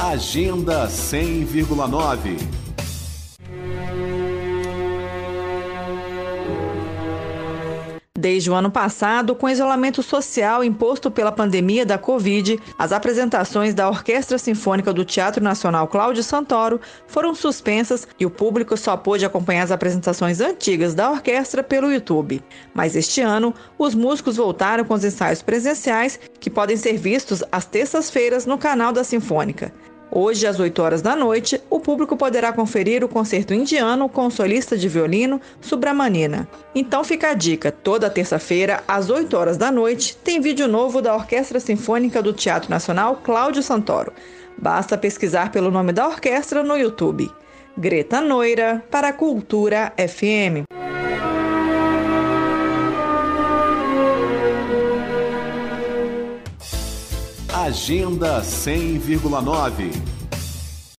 Agenda 100,9. Desde o ano passado, com o isolamento social imposto pela pandemia da Covid, as apresentações da Orquestra Sinfônica do Teatro Nacional Cláudio Santoro foram suspensas e o público só pôde acompanhar as apresentações antigas da orquestra pelo YouTube. Mas este ano, os músicos voltaram com os ensaios presenciais, que podem ser vistos às terças-feiras no canal da Sinfônica. Hoje, às 8 horas da noite, o público poderá conferir o concerto indiano com o solista de violino Subramanina. Então fica a dica: toda terça-feira, às 8 horas da noite, tem vídeo novo da Orquestra Sinfônica do Teatro Nacional Cláudio Santoro. Basta pesquisar pelo nome da orquestra no YouTube. Greta Noira, para a Cultura FM. Agenda 100,9.